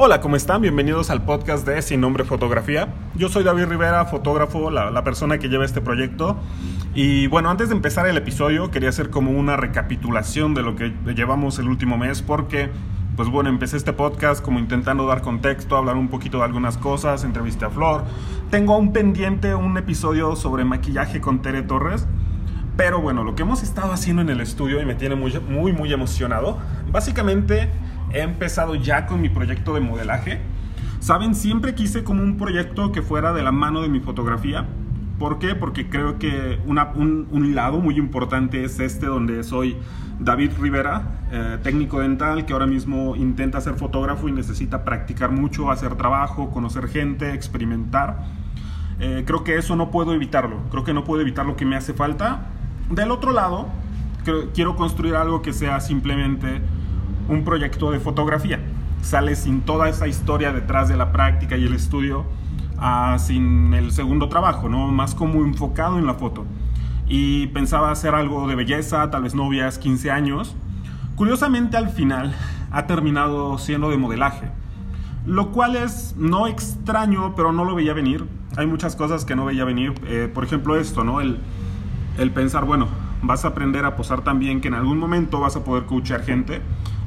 Hola, ¿cómo están? Bienvenidos al podcast de Sin Nombre Fotografía. Yo soy David Rivera, fotógrafo, la, persona que lleva este proyecto. Y bueno, antes de empezar el episodio, quería hacer como una recapitulación de lo que llevamos el último mes, porque, pues bueno, empecé este podcast como intentando dar contexto, hablar un poquito de algunas cosas, entrevisté a Flor. Tengo un pendiente un episodio sobre maquillaje con Tere Torres. Pero bueno, lo que hemos estado haciendo en el estudio y me tiene muy, muy, muy emocionado, básicamente he empezado ya con mi proyecto de modelaje. Saben, siempre quise como un proyecto que fuera de la mano de mi fotografía. ¿Por qué? Porque creo que un, lado muy importante es este donde soy David Rivera, eh, técnico dental, que ahora mismo intenta ser fotógrafo y necesita practicar mucho, hacer trabajo, conocer gente, experimentar. Eh, creo que eso no puedo evitarlo, creo que no puedo evitar lo que me hace falta. Del otro lado, quiero construir algo que sea simplemente un proyecto de fotografía. Sale sin toda esa historia detrás de la práctica y el estudio, ah, sin el segundo trabajo, ¿no? Más como enfocado en la foto. Y pensaba hacer algo de belleza, tal vez novias, 15 años. Curiosamente al final ha terminado siendo de modelaje. Lo cual es no extraño, pero no lo veía venir. Hay muchas cosas que no veía venir. Eh, por ejemplo esto, ¿no? El, el pensar, bueno, vas a aprender a posar también que en algún momento vas a poder coachar gente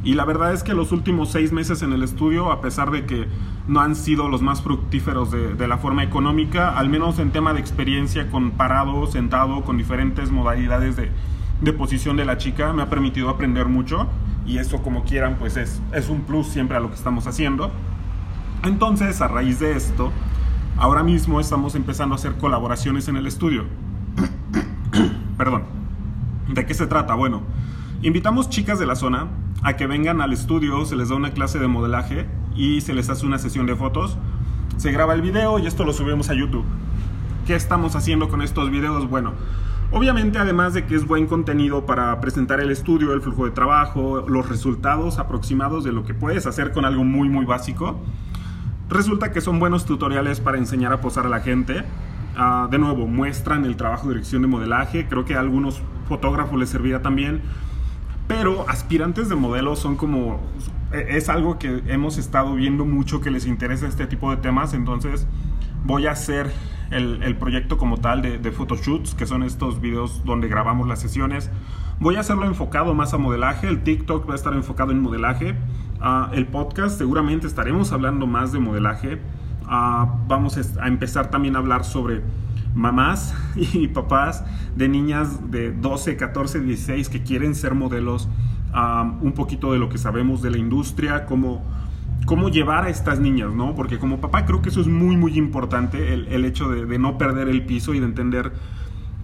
y la verdad es que los últimos seis meses en el estudio, a pesar de que no han sido los más fructíferos de, la forma económica, al menos en tema de experiencia con parado, sentado, con diferentes modalidades de, posición de la chica, me ha permitido aprender mucho y eso como quieran pues es, es un plus siempre a lo que estamos haciendo. Entonces, a raíz de esto, ahora mismo estamos empezando a hacer colaboraciones en el estudio. Perdón. ¿De qué se trata? Bueno, invitamos chicas de la zona a que vengan al estudio, se les da una clase de modelaje y se les hace una sesión de fotos. Se graba el video y esto lo subimos a YouTube. ¿Qué estamos haciendo con estos videos? Bueno, obviamente además de que es buen contenido para presentar el estudio, el flujo de trabajo, los resultados aproximados de lo que puedes hacer con algo muy muy básico, resulta que son buenos tutoriales para enseñar a posar a la gente. Ah, de nuevo, muestran el trabajo de dirección de modelaje, creo que a algunos fotógrafos les servirá también pero aspirantes de modelos son como, e, es algo que hemos estado viendo mucho que les interesa este tipo de temas, entonces voy a hacer el, proyecto como tal de, de, photoshoots, que son estos videos donde grabamos las sesiones. Voy a hacerlo enfocado más a modelaje, el TikTok va a estar enfocado en modelaje, uh, el podcast seguramente estaremos hablando más de modelaje, uh, vamos a empezar también a hablar sobre mamás y papás de niñas de 12, 14, 16 que quieren ser modelos, un poquito de lo que sabemos de la industria, cómo, cómo llevar a estas niñas, ¿no? Porque como papá creo que eso es muy, muy importante, el, hecho de, de, no perder el piso y de entender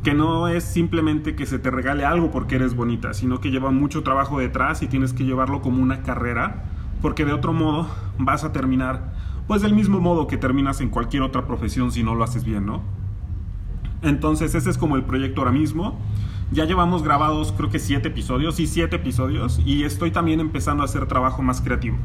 que no es simplemente que se te regale algo porque eres bonita, sino que lleva mucho trabajo detrás y tienes que llevarlo como una carrera, porque de otro modo vas a terminar, pues del mismo modo que terminas en cualquier otra profesión si no lo haces bien, ¿no? Entonces ese es como el proyecto ahora mismo. Ya llevamos grabados creo que siete episodios, sí, siete episodios, y estoy también empezando a hacer trabajo más creativo.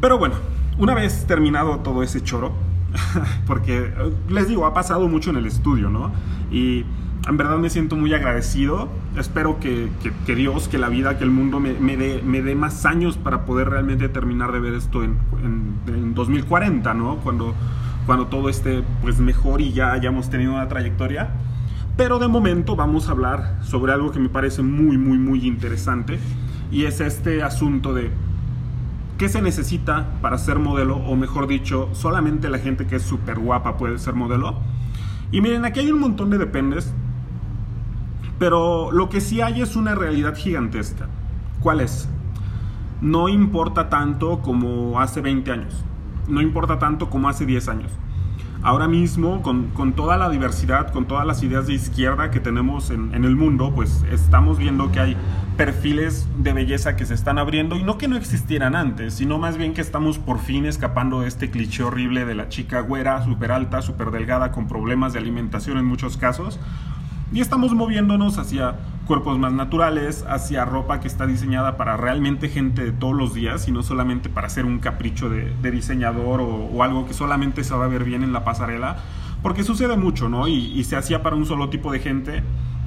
Pero bueno, una vez terminado todo ese choro, porque eh, les digo, ha pasado mucho en el estudio, ¿no? Y en verdad me siento muy agradecido. Espero que, Dios, que la vida, que el mundo me, me, dé, más años para poder realmente terminar de ver esto en, en 2040, ¿no? Cuando cuando todo esté pues mejor y ya hayamos tenido una trayectoria. Pero de momento vamos a hablar sobre algo que me parece muy, muy, muy interesante y es este asunto de qué se necesita para ser modelo, o mejor dicho, solamente la gente que es súper guapa puede ser modelo. Y miren, aquí hay un montón de dependes, pero lo que sí hay es una realidad gigantesca. ¿Cuál es? No importa tanto como hace 20 años no importa tanto como hace 10 años. Ahora mismo, con, toda la diversidad, con todas las ideas de izquierda que tenemos en, el mundo, pues estamos viendo que hay perfiles de belleza que se están abriendo y no que no existieran antes, sino más bien que estamos por fin escapando de este cliché horrible de la chica güera, súper alta, súper delgada, con problemas de alimentación en muchos casos, y estamos moviéndonos hacia cuerpos más naturales, hacia ropa que está diseñada para realmente gente de todos los días y no solamente para ser un capricho de, diseñador o, algo que solamente se va a ver bien en la pasarela, porque sucede mucho, ¿no? Y, se hacía para un solo tipo de gente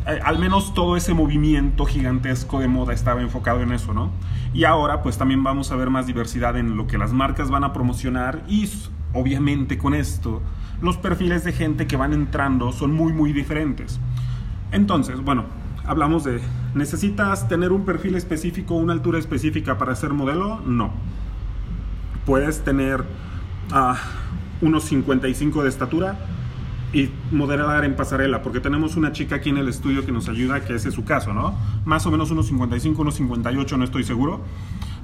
eh, al menos todo ese movimiento gigantesco de moda estaba enfocado en eso, ¿no? Y ahora pues también vamos a ver más diversidad en lo que las marcas van a promocionar y obviamente con esto los perfiles de gente que van entrando son muy muy diferentes. Entonces, bueno, hablamos de, ¿necesitas tener un perfil específico, una altura específica para ser modelo? No. Puedes tener uh, unos 55 de estatura y modelar en pasarela, porque tenemos una chica aquí en el estudio que nos ayuda, que ese es su caso, ¿no? Más o menos unos 55, unos 58, no estoy seguro,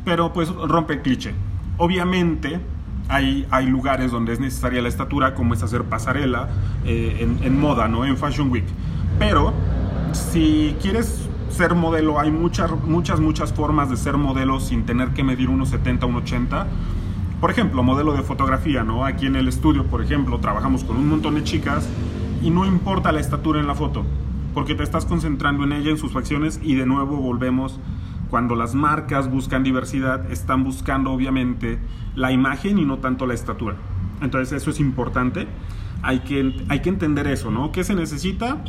pero pues rompe el cliché. Obviamente hay, hay lugares donde es necesaria la estatura, como es hacer pasarela eh, en, en moda, ¿no? En Fashion Week. Pero si quieres ser modelo, hay muchas, muchas, muchas formas de ser modelo sin tener que medir unos 70, unos 80 por ejemplo, modelo de fotografía, ¿no? Aquí en el estudio, por ejemplo, trabajamos con un montón de chicas y no importa la estatura en la foto, porque te estás concentrando en ella, en sus facciones y de nuevo volvemos cuando las marcas buscan diversidad, están buscando obviamente la imagen y no tanto la estatura. Entonces eso es importante. Hay que, hay que entender eso, ¿no? ¿Qué se necesita?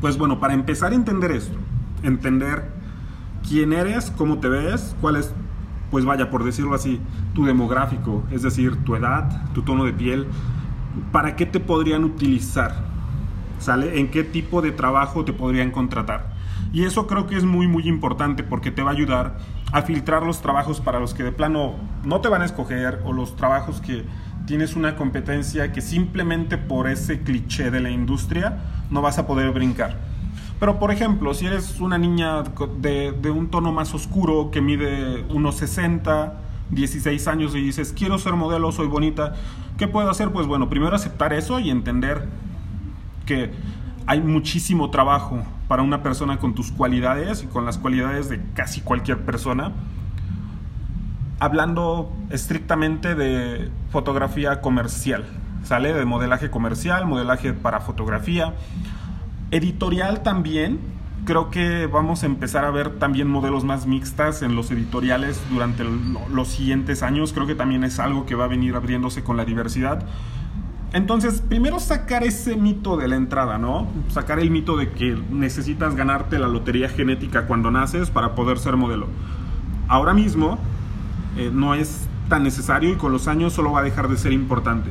Pues bueno, para empezar a entender esto, entender quién eres, cómo te ves, cuál es pues vaya, por decirlo así, tu demográfico, es decir, tu edad, tu tono de piel, ¿para qué te podrían utilizar? ¿Sale? ¿En qué tipo de trabajo te podrían contratar? Y eso creo que es muy, muy importante porque te va a ayudar a filtrar los trabajos para los que de plano no te van a escoger o los trabajos que tienes una competencia que simplemente por ese cliché de la industria no vas a poder brincar. Pero por ejemplo, si eres una niña de, un tono más oscuro que mide unos 60, 16 años y dices, quiero ser modelo, soy bonita, ¿qué puedo hacer? Pues bueno, primero aceptar eso y entender que hay muchísimo trabajo para una persona con tus cualidades y con las cualidades de casi cualquier persona. Hablando estrictamente de fotografía comercial, ¿sale? De modelaje comercial, modelaje para fotografía Editorial también, creo que vamos a empezar a ver también modelos más mixtas en los editoriales durante los siguientes años. Creo que también es algo que va a venir abriéndose con la diversidad. Entonces, primero sacar ese mito de la entrada, ¿no? Sacar el mito de que necesitas ganarte la lotería genética cuando naces para poder ser modelo. Ahora mismo eh, no es tan necesario y con los años solo va a dejar de ser importante.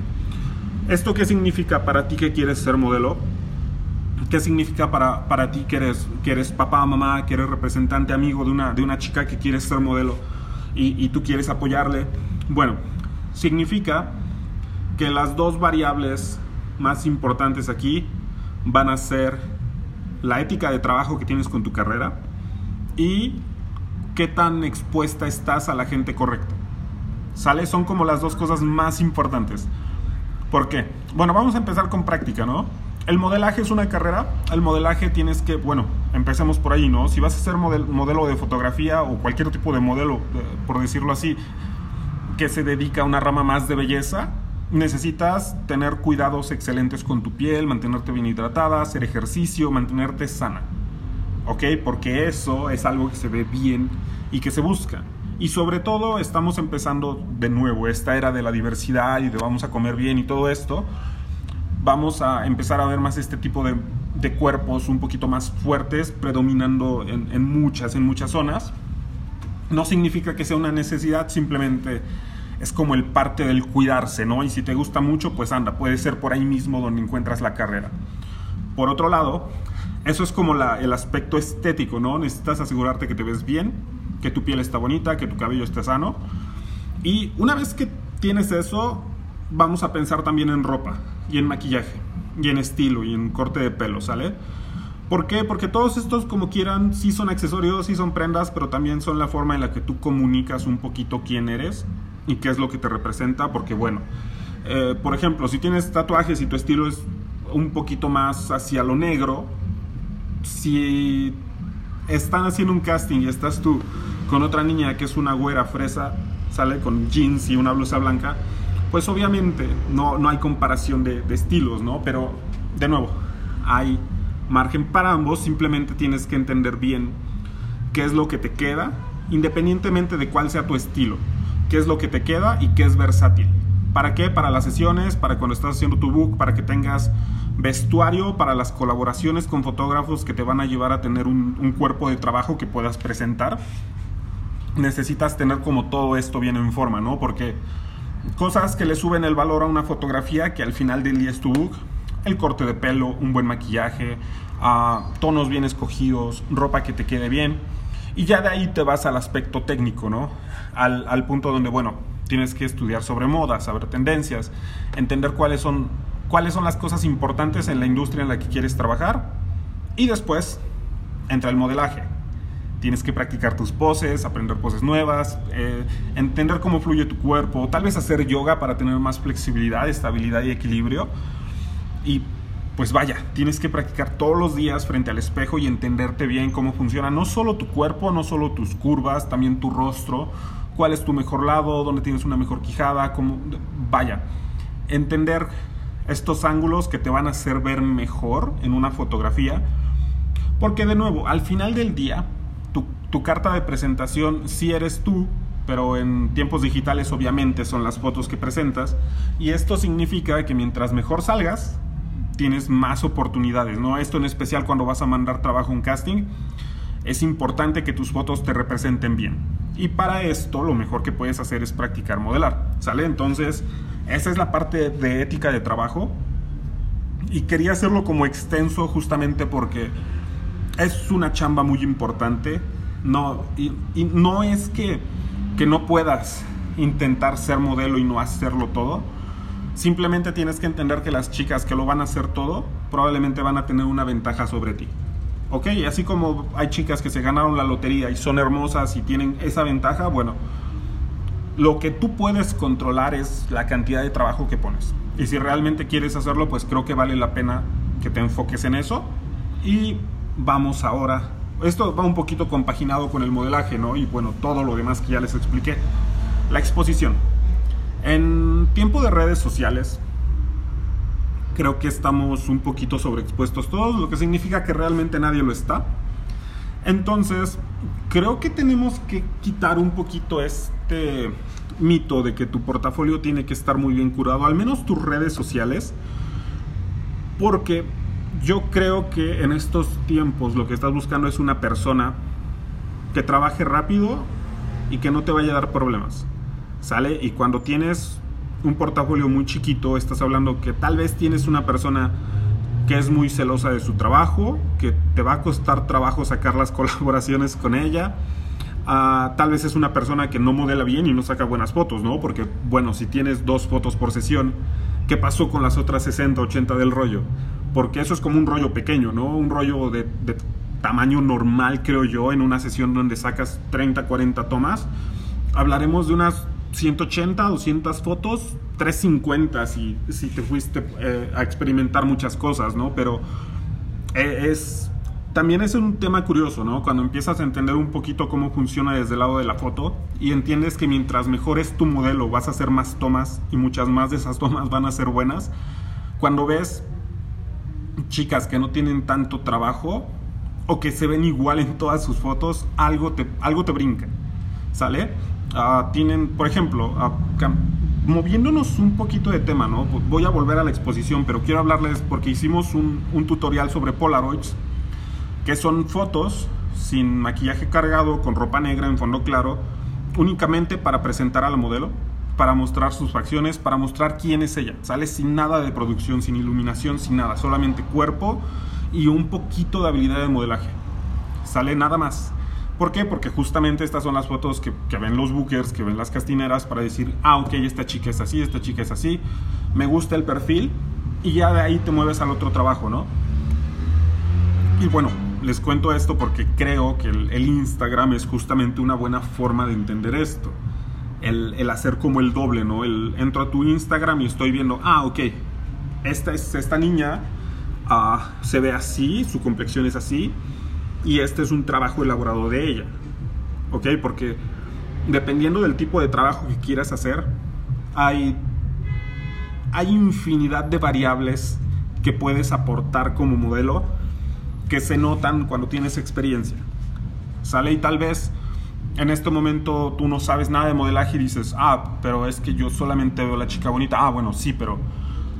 ¿Esto qué significa para ti que quieres ser modelo? ¿Qué significa para, para ti que eres, que eres papá, mamá, que eres representante, amigo de una, de una chica que quiere ser modelo y tú quieres apoyarle? Bueno, significa que las dos variables más importantes aquí van a ser la ética de trabajo que tienes con tu carrera y qué tan expuesta estás a la gente correcta. ¿Sale? Son como las dos cosas más importantes. ¿Por qué? Bueno, vamos a empezar con práctica, ¿no? el modelaje es una carrera. El modelaje tienes que, bueno, empecemos por ahí, ¿no? Si vas a ser modelo de fotografía o cualquier tipo de modelo, eh, por decirlo así, que se dedica a una rama más de belleza, necesitas tener cuidados excelentes con tu piel, mantenerte bien hidratada, hacer ejercicio, mantenerte sana. ¿Ok? Porque eso es algo que se ve bien y que se busca. Y sobre todo estamos empezando de nuevo esta era de la diversidad y de vamos a comer bien y todo esto vamos a empezar a ver más este tipo de, cuerpos un poquito más fuertes predominando en, muchas, en muchas zonas. No significa que sea una necesidad, simplemente es como el parte del cuidarse, ¿no? Y si te gusta mucho, pues anda, puede ser por ahí mismo donde encuentras la carrera. Por otro lado, eso es como el aspecto estético, ¿no? Necesitas asegurarte que te ves bien, que tu piel está bonita, que tu cabello está sano. Y una vez que tienes eso, vamos a pensar también en ropa y en maquillaje y en estilo y en corte de pelo, ¿sale? ¿Por qué? Porque todos estos, como quieran, sí son accesorios, sí son prendas, pero también son la forma en la que tú comunicas un poquito quién eres y qué es lo que te representa, porque bueno, eh, por ejemplo, si tienes tatuajes y tu estilo es un poquito más hacia lo negro, si están haciendo un casting y estás tú con otra niña que es una güera fresa, sale con jeans y una blusa blanca, pues obviamente no, no hay comparación de, estilos, ¿no? Pero de nuevo, hay margen para ambos, simplemente tienes que entender bien qué es lo que te queda, independientemente de cuál sea tu estilo, qué es lo que te queda y qué es versátil ¿Para qué? Para las sesiones, para cuando estás haciendo tu book, para que tengas vestuario, para las colaboraciones con fotógrafos que te van a llevar a tener un, cuerpo de trabajo que puedas presentar. Necesitas tener como todo esto bien en forma, ¿no? Porque cosas que le suben el valor a una fotografía que al final del día es tu book, el corte de pelo, un buen maquillaje, uh, tonos bien escogidos, ropa que te quede bien. Y ya de ahí te vas al aspecto técnico, ¿no? Al punto donde, bueno, tienes que estudiar sobre moda, saber tendencias, entender cuáles son, cuáles son las cosas importantes en la industria en la que quieres trabajar. Y después entra el modelaje. Tienes que practicar tus poses, aprender poses nuevas, eh, entender cómo fluye tu cuerpo, tal vez hacer yoga para tener más flexibilidad, estabilidad y equilibrio. Y pues vaya, tienes que practicar todos los días frente al espejo y entenderte bien cómo funciona no solo tu cuerpo, no solo tus curvas, también tu rostro, cuál es tu mejor lado, dónde tienes una mejor quijada, cómo vaya, entender estos ángulos que te van a hacer ver mejor en una fotografía, porque de nuevo, al final del día, tu, carta de presentación si eres tú, pero en tiempos digitales obviamente son las fotos que presentas, y esto significa que mientras mejor salgas, tienes más oportunidades, ¿no? Esto en especial cuando vas a mandar trabajo en casting, es importante que tus fotos te representen bien. Y para esto lo mejor que puedes hacer es practicar modelar, ¿sale? Entonces, esa es la parte de ética de trabajo. Y quería hacerlo como extenso justamente porque es una chamba muy importante. No, y, no es que, que no puedas intentar ser modelo y no hacerlo todo Simplemente tienes que entender que las chicas que lo van a hacer todo probablemente van a tener una ventaja sobre ti. ¿Ok? Así como hay chicas que se ganaron la lotería y son hermosas y tienen esa ventaja, bueno, lo que tú puedes controlar es la cantidad de trabajo que pones. Y si realmente quieres hacerlo, pues creo que vale la pena que te enfoques en eso. Y vamos ahora. Esto va un poquito compaginado con el modelaje, ¿no? Y bueno, todo lo demás que ya les expliqué. La exposición. En tiempo de redes sociales, creo que estamos un poquito sobreexpuestos todos, lo que significa que realmente nadie lo está. Entonces, creo que tenemos que quitar un poquito este mito de que tu portafolio tiene que estar muy bien curado, al menos tus redes sociales, porque yo creo que en estos tiempos lo que estás buscando es una persona que trabaje rápido y que no te vaya a dar problemas. ¿sale? Y cuando tienes un portafolio muy chiquito, estás hablando que tal vez tienes una persona que es muy celosa de su trabajo, que te va a costar trabajo sacar las colaboraciones con ella. Uh, tal vez es una persona que no modela bien y no saca buenas fotos, ¿no? Porque, bueno, si tienes dos fotos por sesión, ¿qué pasó con las otras 60, 80 del rollo? Porque eso es como un rollo pequeño, ¿no? Un rollo de, de tamaño normal, creo yo, en una sesión donde sacas 30, 40 tomas. Hablaremos de unas 180, 200 fotos, 350 si, si te fuiste eh, a experimentar muchas cosas, ¿no? Pero eh, es, también es un tema curioso, ¿no? Cuando empiezas a entender un poquito cómo funciona desde el lado de la foto y entiendes que mientras mejor es tu modelo vas a hacer más tomas y muchas más de esas tomas van a ser buenas. Cuando ves chicas que no tienen tanto trabajo o que se ven igual en todas sus fotos, algo te, algo te brinca, ¿sale? Uh, tienen, por ejemplo, uh, moviéndonos un poquito de tema, ¿no? Voy a volver a la exposición, pero quiero hablarles porque hicimos un, un, tutorial sobre Polaroids, que son fotos sin maquillaje cargado, con ropa negra en fondo claro, únicamente para presentar a la modelo, para mostrar sus facciones, para mostrar quién es ella. Sale sin nada de producción, sin iluminación, sin nada, solamente cuerpo y un poquito de habilidad de modelaje. Sale nada más. ¿Por qué? Porque justamente estas son las fotos que, ven los bookers, que ven las castineras para decir, ah, ok, esta chica es así, esta chica es así, me gusta el perfil y ya de ahí te mueves al otro trabajo, ¿no? Y bueno, les cuento esto porque creo que el, Instagram es justamente una buena forma de entender esto. El, hacer como el doble, ¿no? El, entro a tu Instagram y estoy viendo, ah, ok, esta es esta niña, uh, se ve así, su complexión es así, y este es un trabajo elaborado de ella. ¿Ok? Porque dependiendo del tipo de trabajo que quieras hacer, hay, hay infinidad de variables que puedes aportar como modelo que se notan cuando tienes experiencia. ¿Sale? Y tal vez en este momento tú no sabes nada de modelaje y dices, ah, pero es que yo solamente veo la chica bonita. Ah, bueno, sí, pero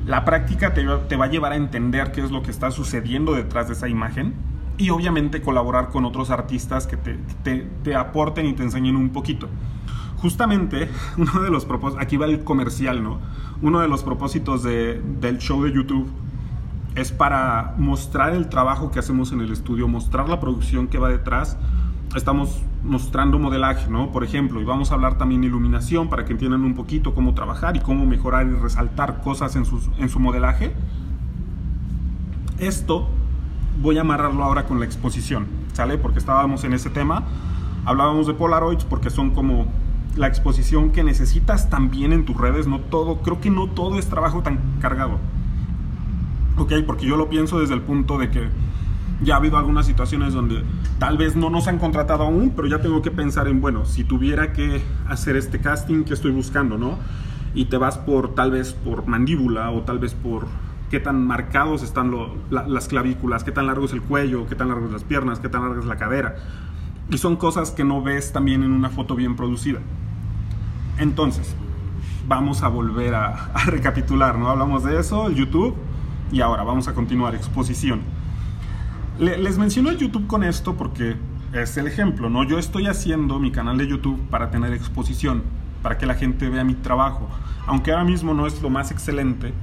la práctica te, va a llevar a entender qué es lo que está sucediendo detrás de esa imagen y obviamente colaborar con otros artistas que te, aporten y te enseñen un poquito. Justamente, uno de los propósitos, aquí va el comercial, ¿no? Uno de los propósitos del show de YouTube es para mostrar el trabajo que hacemos en el estudio, mostrar la producción que va detrás. Estamos mostrando modelaje, ¿no? Por ejemplo, y vamos a hablar también de iluminación para que entiendan un poquito cómo trabajar y cómo mejorar y resaltar cosas en, en su modelaje. Esto voy a amarrarlo ahora con la exposición, ¿sale? Porque estábamos en ese tema. Hablábamos de Polaroids porque son como la exposición que necesitas también en tus redes, no todo, creo que no todo es trabajo tan cargado. Ok, porque yo lo pienso desde el punto de que ya ha habido algunas situaciones donde tal vez no nos han contratado aún, pero ya tengo que pensar en, bueno, si tuviera que hacer este casting que estoy buscando, ¿no? Y te vas por tal vez por mandíbula o tal vez por qué tan marcados están las clavículas, qué tan largo es el cuello, qué tan largas las piernas, qué tan larga es la cadera. Y son cosas que no ves también en una foto bien producida. Entonces, vamos a volver a, a recapitular, ¿no? Hablamos de eso, el YouTube, y ahora vamos a continuar, exposición. les menciono el YouTube con esto porque es el ejemplo, ¿no? Yo estoy haciendo mi canal de YouTube para tener exposición, para que la gente vea mi trabajo. Aunque ahora mismo no es lo más excelente,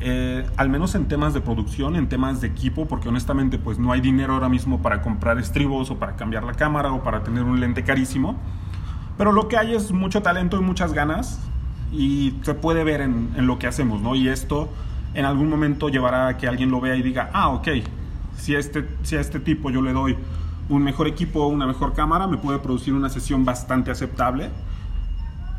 eh, al menos en temas de producción, en temas de equipo, porque honestamente pues no hay dinero ahora mismo para comprar estribos o para cambiar la cámara o para tener un lente carísimo. Pero lo que hay es mucho talento y muchas ganas y se puede ver en, lo que hacemos, ¿no? Y esto en algún momento llevará a que alguien lo vea y diga, ah, ok, si a este, si a este tipo yo le doy un mejor equipo, una mejor cámara, me puede producir una sesión bastante aceptable.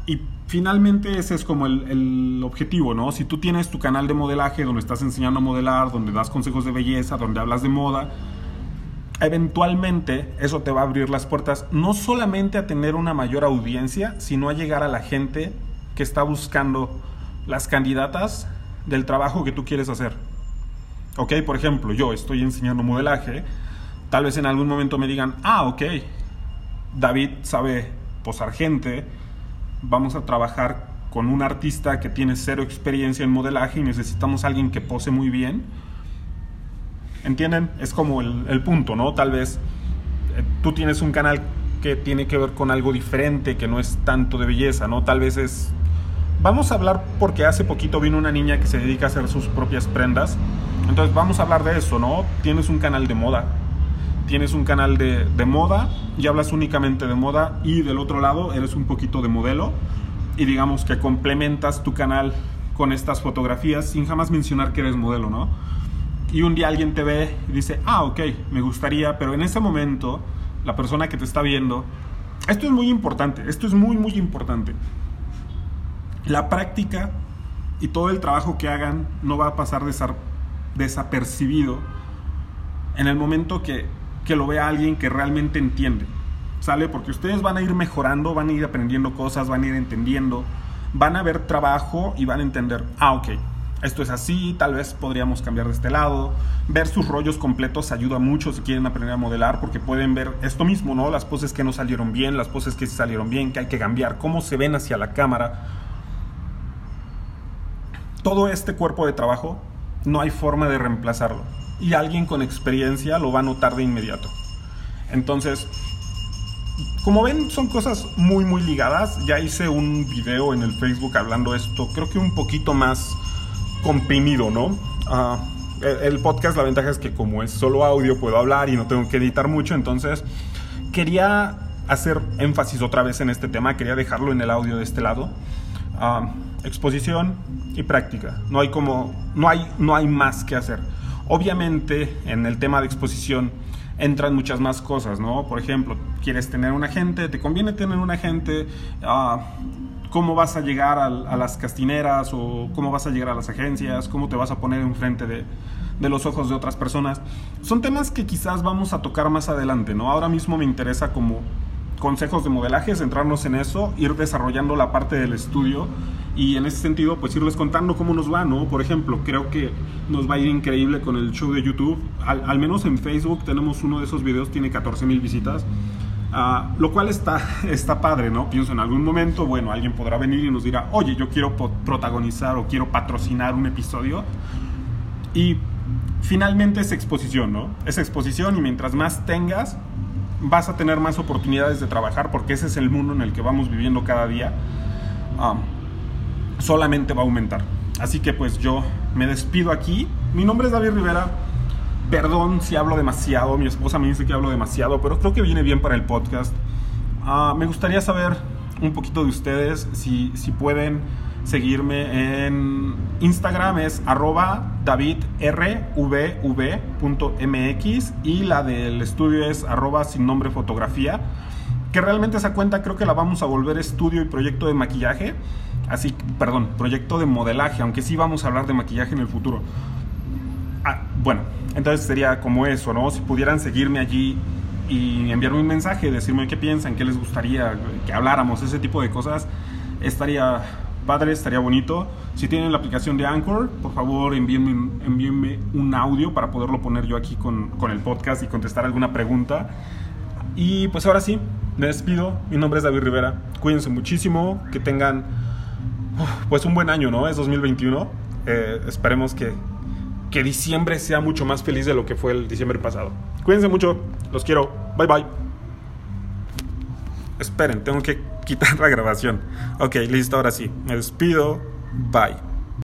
Y finalmente ese es como el, objetivo, ¿no? Si tú tienes tu canal de modelaje donde estás enseñando a modelar, donde das consejos de belleza, donde hablas de moda, eventualmente eso te va a abrir las puertas no solamente a tener una mayor audiencia, sino a llegar a la gente que está buscando las candidatas del trabajo que tú quieres hacer. Ok, por ejemplo, yo estoy enseñando modelaje, tal vez en algún momento me digan, ah, ok, David sabe posar gente, vamos a trabajar con un artista que tiene cero experiencia en modelaje y necesitamos alguien que pose muy bien. ¿Entienden? Es como el, el punto, ¿no? Tal vez eh, tú tienes un canal que tiene que ver con algo diferente, que no es tanto de belleza, ¿no? Tal vez es Vamos a hablar porque hace poquito vino una niña que se dedica a hacer sus propias prendas. Entonces vamos a hablar de eso, ¿no? Tienes un canal de moda. Tienes un canal de, de moda y hablas únicamente de moda y del otro lado eres un poquito de modelo y digamos que complementas tu canal con estas fotografías sin jamás mencionar que eres modelo, ¿no? Y un día alguien te ve y dice, ah, ok, me gustaría, pero en ese momento la persona que te está viendo, esto es muy importante, esto es muy, muy importante la práctica y todo el trabajo que hagan no va a pasar desapercibido en el momento que, que lo vea alguien que realmente entiende. ¿Sale? Porque ustedes van a ir mejorando, van a ir aprendiendo cosas, van a ir entendiendo, van a ver trabajo y van a entender, ah, ok, esto es así, tal vez podríamos cambiar de este lado. Ver sus rollos completos ayuda mucho si quieren aprender a modelar porque pueden ver esto mismo, ¿no? Las poses que no salieron bien, las poses que sí salieron bien, que hay que cambiar, cómo se ven hacia la cámara todo este cuerpo de trabajo no hay forma de reemplazarlo. Y alguien con experiencia lo va a notar de inmediato. Entonces, como ven, son cosas muy, muy ligadas. Ya hice un video en el Facebook hablando esto, creo que un poquito más comprimido, ¿no? Ah, el podcast, la ventaja es que como es solo audio, puedo hablar y no tengo que editar mucho. Entonces, quería hacer énfasis otra vez en este tema, quería dejarlo en el audio de este lado. Ah, exposición y práctica. No hay como, no hay, no hay más que hacer. Obviamente, en el tema de exposición entran muchas más cosas, ¿no? Por ejemplo, quieres tener un agente, te conviene tener un agente, uh, cómo vas a llegar a, las castineras o cómo vas a llegar a las agencias, cómo te vas a poner enfrente de, de los ojos de otras personas. Son temas que quizás vamos a tocar más adelante, ¿no? Ahora mismo me interesa como consejos de modelaje, centrarnos en eso, ir desarrollando la parte del estudio y en ese sentido pues irles contando cómo nos va, ¿no? Por ejemplo, creo que nos va a ir increíble con el show de YouTube, al, menos en Facebook tenemos uno de esos videos, tiene 14 mil visitas. Ah, lo cual está, está padre, ¿no? Pienso en algún momento, bueno, alguien podrá venir y nos dirá, oye, yo quiero protagonizar o quiero patrocinar un episodio. Y finalmente es exposición, ¿no? Es exposición y mientras más tengas, vas a tener más oportunidades de trabajar porque ese es el mundo en el que vamos viviendo cada día. Ah, solamente va a aumentar. Así que pues yo me despido aquí. Mi nombre es David Rivera. Perdón si hablo demasiado, mi esposa me dice que hablo demasiado, pero creo que viene bien para el podcast. Ah, me gustaría saber un poquito de ustedes, si, si pueden seguirme en Instagram es arroba davidrvv.mx y la del estudio es arroba sin nombre fotografía, que realmente esa cuenta creo que la vamos a volver estudio y proyecto de maquillaje, así, perdón, proyecto de modelaje, aunque sí vamos a hablar de maquillaje en el futuro. Ah, bueno, entonces sería como eso, ¿no? Si pudieran seguirme allí y enviarme un mensaje, decirme qué piensan, qué les gustaría que habláramos, ese tipo de cosas, estaría padre, estaría bonito. Si tienen la aplicación de Anchor, por favor envíenme, envíenme un audio para poderlo poner yo aquí con, con, el podcast y contestar alguna pregunta. Y pues ahora sí, me despido. Mi nombre es David Rivera. Cuídense muchísimo, que tengan pues un buen año, ¿no? Es 2021. Eh, esperemos que que diciembre sea mucho más feliz de lo que fue el diciembre pasado. Cuídense mucho, los quiero, bye bye. Esperen, tengo que quitar la grabación. Ok, listo, ahora sí. Me despido, bye.